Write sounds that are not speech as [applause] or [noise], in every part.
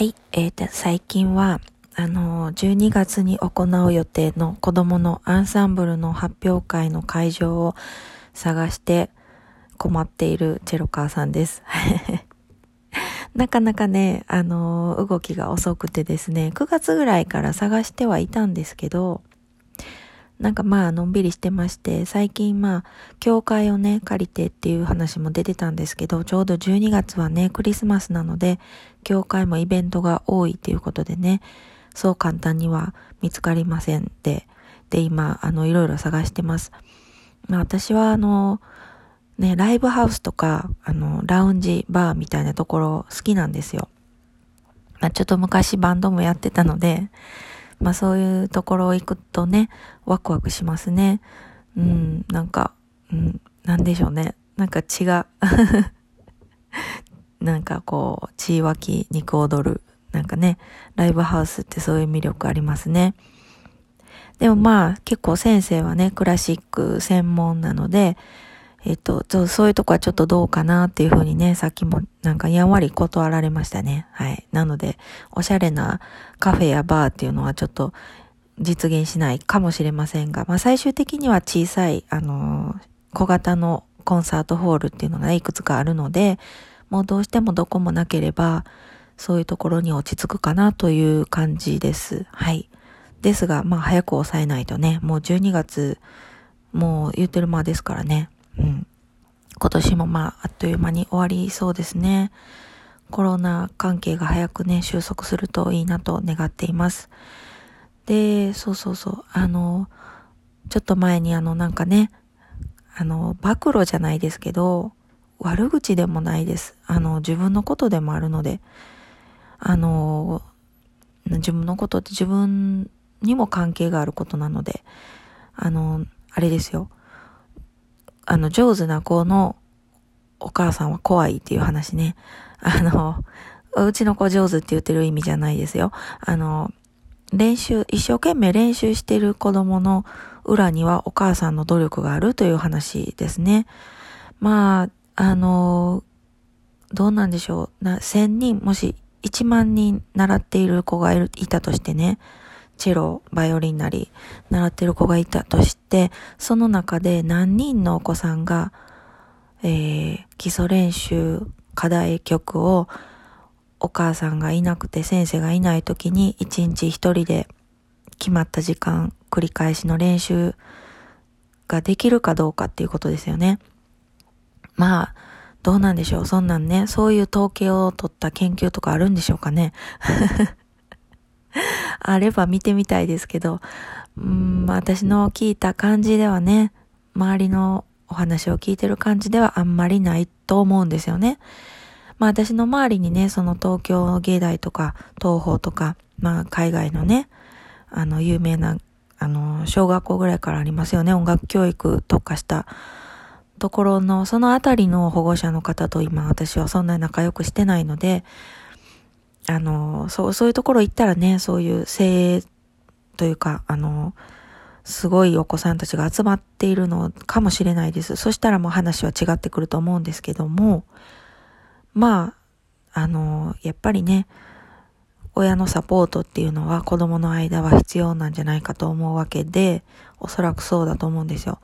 はい、えー、最近は、あの、12月に行う予定の子供のアンサンブルの発表会の会場を探して困っているチェロカーさんです。[laughs] なかなかね、あの、動きが遅くてですね、9月ぐらいから探してはいたんですけど、なんかまあ、のんびりしてまして、最近まあ、教会をね、借りてっていう話も出てたんですけど、ちょうど12月はね、クリスマスなので、教会もイベントが多いっていうことでね、そう簡単には見つかりませんで、で、今、あの、いろいろ探してます。まあ、私はあの、ね、ライブハウスとか、あの、ラウンジ、バーみたいなところ好きなんですよ。まあ、ちょっと昔バンドもやってたので、まあそういうところを行くとね、ワクワクしますね。うん、なんか、うん、なんでしょうね。なんか血が [laughs] なんかこう、血湧き肉踊る。なんかね、ライブハウスってそういう魅力ありますね。でもまあ結構先生はね、クラシック専門なので、えっと、そういうとこはちょっとどうかなっていうふうにね、さっきもなんかやんわり断られましたね。はい。なので、おしゃれなカフェやバーっていうのはちょっと実現しないかもしれませんが、まあ最終的には小さい、あの小型のコンサートホールっていうのがいくつかあるので、もうどうしてもどこもなければ、そういうところに落ち着くかなという感じです。はい。ですが、まあ早く抑えないとね、もう12月、もう言ってる間ですからね。うん。今年もまあ、あっという間に終わりそうですね。コロナ関係が早くね、収束するといいなと願っています。で、そうそうそう、あの、ちょっと前にあのなんかね、あの、暴露じゃないですけど、悪口でもないです。あの、自分のことでもあるので、あの、自分のことって自分にも関係があることなので、あの、あれですよ。あの、上手な子のお母さんは怖いっていう話ね。あの、うちの子上手って言ってる意味じゃないですよ。あの、練習、一生懸命練習してる子供の裏にはお母さんの努力があるという話ですね。まあ、あの、どうなんでしょう。な、千人、もし一万人習っている子がいたとしてね。チェロ、バイオリンなり、習ってる子がいたとして、その中で何人のお子さんが、えー、基礎練習、課題曲をお母さんがいなくて先生がいない時に一日一人で決まった時間、繰り返しの練習ができるかどうかっていうことですよね。まあ、どうなんでしょう。そんなんね、そういう統計を取った研究とかあるんでしょうかね。あれば見てみたいですけど、うん、私の聞いた感じではね、周りのお話を聞いてる感じではあんまりないと思うんですよね。まあ私の周りにね、その東京芸大とか東宝とか、まあ海外のね、あの有名な、あの、小学校ぐらいからありますよね、音楽教育特化したところの、そのあたりの保護者の方と今私はそんなに仲良くしてないので、あの、そう、そういうところ行ったらね、そういう精鋭というか、あの、すごいお子さんたちが集まっているのかもしれないです。そしたらもう話は違ってくると思うんですけども、まあ、あの、やっぱりね、親のサポートっていうのは子供の間は必要なんじゃないかと思うわけで、おそらくそうだと思うんですよ。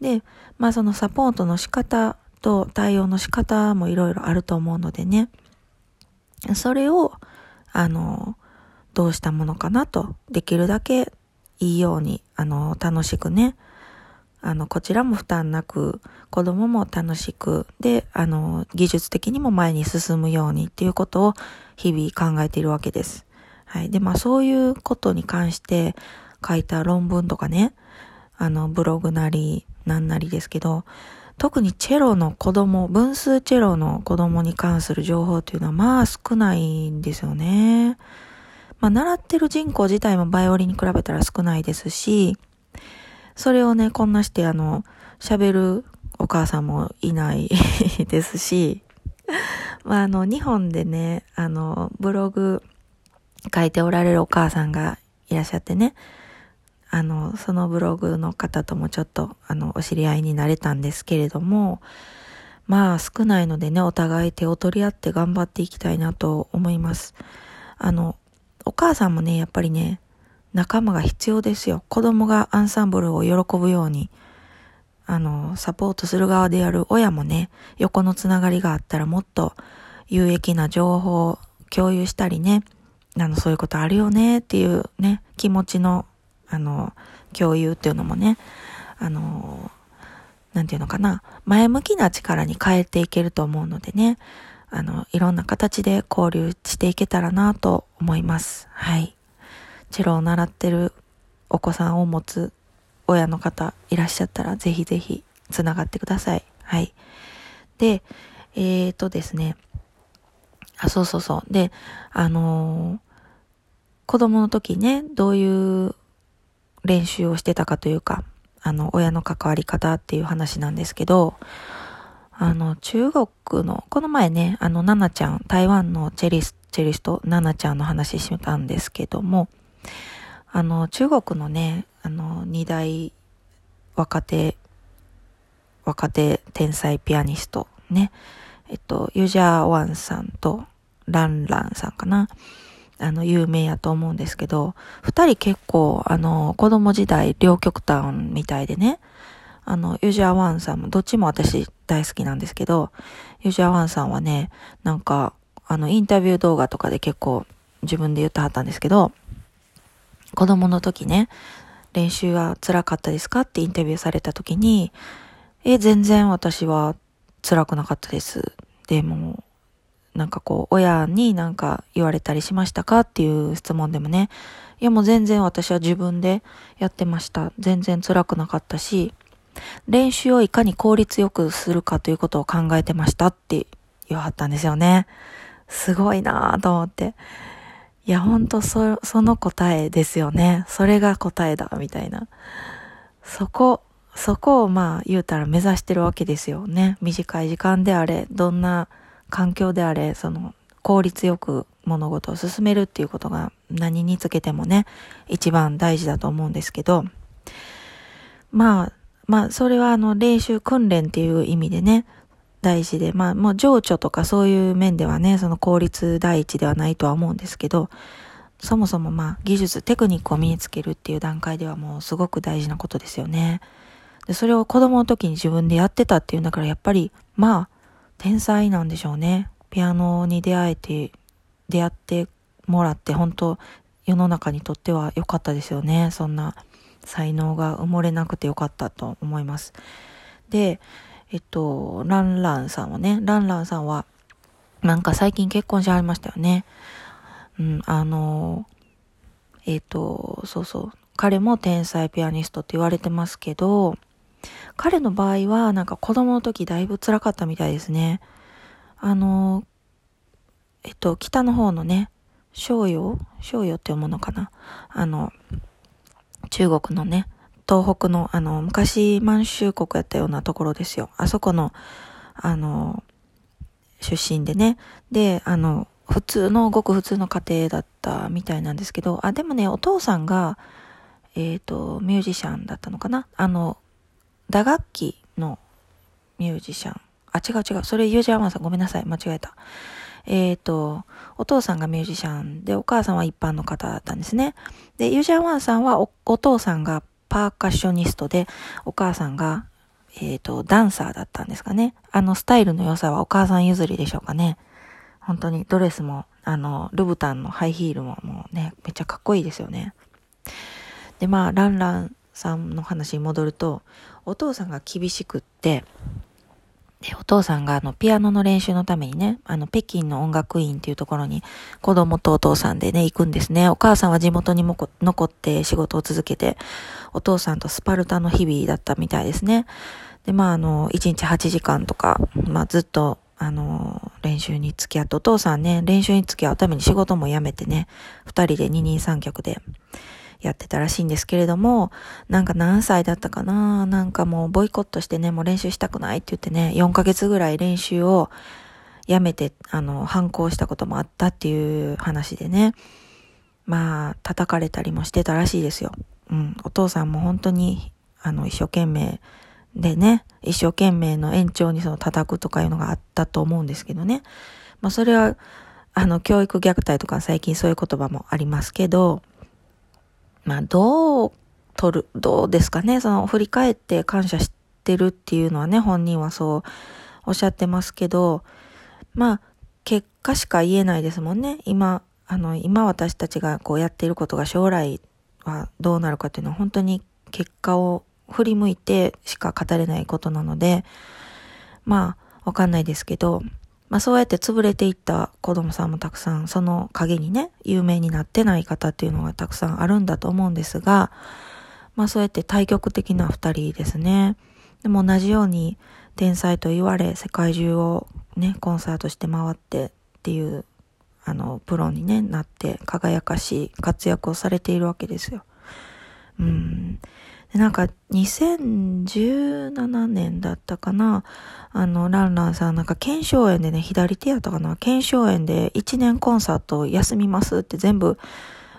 で、まあそのサポートの仕方と対応の仕方もいろいろあると思うのでね、それを、あの、どうしたものかなと、できるだけいいように、あの、楽しくね、あの、こちらも負担なく、子供も楽しく、で、あの、技術的にも前に進むようにっていうことを日々考えているわけです。はい。で、まあそういうことに関して書いた論文とかね、あの、ブログなり、なんなりですけど、特にチェロの子供、分数チェロの子供に関する情報っていうのはまあ少ないんですよね。まあ習ってる人口自体もバイオリンに比べたら少ないですし、それをね、こんなしてあの、喋るお母さんもいない [laughs] ですし、まああの、日本でね、あの、ブログ書いておられるお母さんがいらっしゃってね、あの、そのブログの方ともちょっと、あの、お知り合いになれたんですけれども、まあ少ないのでね、お互い手を取り合って頑張っていきたいなと思います。あの、お母さんもね、やっぱりね、仲間が必要ですよ。子供がアンサンブルを喜ぶように、あの、サポートする側でやる親もね、横のつながりがあったらもっと有益な情報を共有したりね、あの、そういうことあるよねっていうね、気持ちの、あの、共有っていうのもね、あの、なんていうのかな、前向きな力に変えていけると思うのでね、あの、いろんな形で交流していけたらなと思います。はい。チェロを習ってるお子さんを持つ親の方いらっしゃったら、ぜひぜひつながってください。はい。で、えーとですね、あ、そうそうそう。で、あのー、子供の時ね、どういう練習をしてたかというか、あの、親の関わり方っていう話なんですけど、あの、中国の、この前ね、あの、ナナちゃん、台湾のチェリス、チェリスト、ナナちゃんの話したんですけども、あの、中国のね、あの、二大若手、若手天才ピアニスト、ね、えっと、ユジャーワンさんとランランさんかな。あの、有名やと思うんですけど、二人結構、あの、子供時代両極端みたいでね、あの、ユージャーワンさんも、どっちも私大好きなんですけど、ユージャーワンさんはね、なんか、あの、インタビュー動画とかで結構自分で言ってはったんですけど、子供の時ね、練習は辛かったですかってインタビューされた時に、え、全然私は辛くなかったです。でも、なんかこう、親になんか言われたりしましたかっていう質問でもね、いやもう全然私は自分でやってました。全然辛くなかったし、練習をいかに効率よくするかということを考えてましたって言わはったんですよね。すごいなぁと思って。いや、ほんとそ、その答えですよね。それが答えだ、みたいな。そこ、そこをまあ言うたら目指してるわけですよね。短い時間であれ、どんな環境であれ、その効率よく物事を進めるっていうことが何につけてもね、一番大事だと思うんですけど、まあ、まあ、それはあの、練習訓練っていう意味でね、大事で、まあ、もう情緒とかそういう面ではね、その効率第一ではないとは思うんですけど、そもそもまあ、技術、テクニックを身につけるっていう段階ではもうすごく大事なことですよね。で、それを子供の時に自分でやってたっていうんだから、やっぱり、まあ、天才なんでしょうね。ピアノに出会えて、出会ってもらって、本当世の中にとっては良かったですよね。そんな才能が埋もれなくてよかったと思います。で、えっと、ランランさんはね、ランランさんは、なんか最近結婚しはりましたよね。うん、あの、えっと、そうそう。彼も天才ピアニストって言われてますけど、彼の場合はなんか子供の時だいぶ辛かったみたいですね。あの、えっと、北の方のね、商用商用って読むのかなあの、中国のね、東北の、あの、昔満州国やったようなところですよ。あそこの、あの、出身でね。で、あの、普通の、ごく普通の家庭だったみたいなんですけど、あ、でもね、お父さんが、えっ、ー、と、ミュージシャンだったのかなあの、打楽器のミュージシャン。あ、違う違う。それユージャーマンさんごめんなさい。間違えた。えっ、ー、と、お父さんがミュージシャンで、お母さんは一般の方だったんですね。で、ユージャーワンさんはおお父さんがパーカッショニストで、お母さんが、えっ、ー、と、ダンサーだったんですかね。あの、スタイルの良さはお母さん譲りでしょうかね。本当にドレスも、あの、ルブタンのハイヒールももうね、めっちゃかっこいいですよね。で、まあ、ランランさんの話に戻ると、お父さんが厳しくって、で、お父さんがあの、ピアノの練習のためにね、あの、北京の音楽院っていうところに子供とお父さんでね、行くんですね。お母さんは地元にも残って仕事を続けて、お父さんとスパルタの日々だったみたいですね。で、まあ、あの、1日8時間とか、まあ、ずっと、あの、練習に付き合って、お父さんね、練習に付き合うために仕事も辞めてね、二人で二人三脚で、やってたらしいんですけれども、なんか何歳だったかななんかもうボイコットしてね、もう練習したくないって言ってね、4ヶ月ぐらい練習をやめて、あの、反抗したこともあったっていう話でね、まあ、叩かれたりもしてたらしいですよ。うん、お父さんも本当に、あの、一生懸命でね、一生懸命の延長にその叩くとかいうのがあったと思うんですけどね。まあ、それは、あの、教育虐待とか最近そういう言葉もありますけど、まあ、どう取る、どうですかね、その振り返って感謝してるっていうのはね、本人はそうおっしゃってますけど、まあ、結果しか言えないですもんね。今、あの、今私たちがこうやっていることが将来はどうなるかっていうのは本当に結果を振り向いてしか語れないことなので、まあ、わかんないですけど、まあそうやって潰れていった子供さんもたくさん、その陰にね、有名になってない方っていうのがたくさんあるんだと思うんですが、まあそうやって対極的な二人ですね。でも同じように天才と言われ、世界中をね、コンサートして回ってっていう、あの、プロにね、なって輝かしい活躍をされているわけですよ。うん。でなんか2017年だったかな。あの、ランランさんなんか腱鞘炎でね、左手やったかな。腱鞘炎で1年コンサート休みますって全部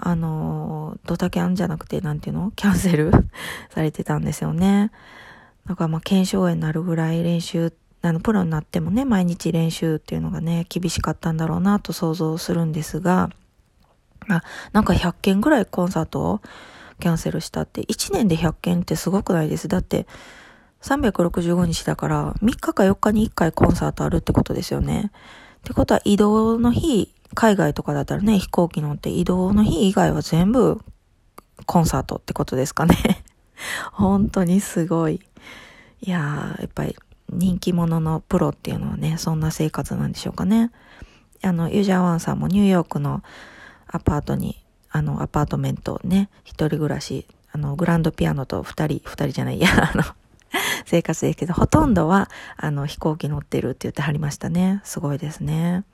あの、ドタキャンじゃなくて、なんていうの？キャンセル [laughs] されてたんですよね。だからまあ、検証炎になるぐらい練習、あの、プロになってもね、毎日練習っていうのがね、厳しかったんだろうなと想像するんですが、あ、なんか100件ぐらいコンサートをキャンセルしたって、1年で100件ってすごくないです。だって、365日だから、3日か4日に1回コンサートあるってことですよね。ってことは移動の日、海外とかだったらね、飛行機乗って移動の日以外は全部コンサートってことですかね。[laughs] 本当にすごい。いやー、やっぱり人気者のプロっていうのはね、そんな生活なんでしょうかね。あの、ユージャーワンさんもニューヨークのアパートに、あの、アパートメントね、一人暮らし、あの、グランドピアノと二人、二人じゃない、いや、[laughs] あの、生活ですけど、ほとんどは、あの、飛行機乗ってるって言ってはりましたね。すごいですね。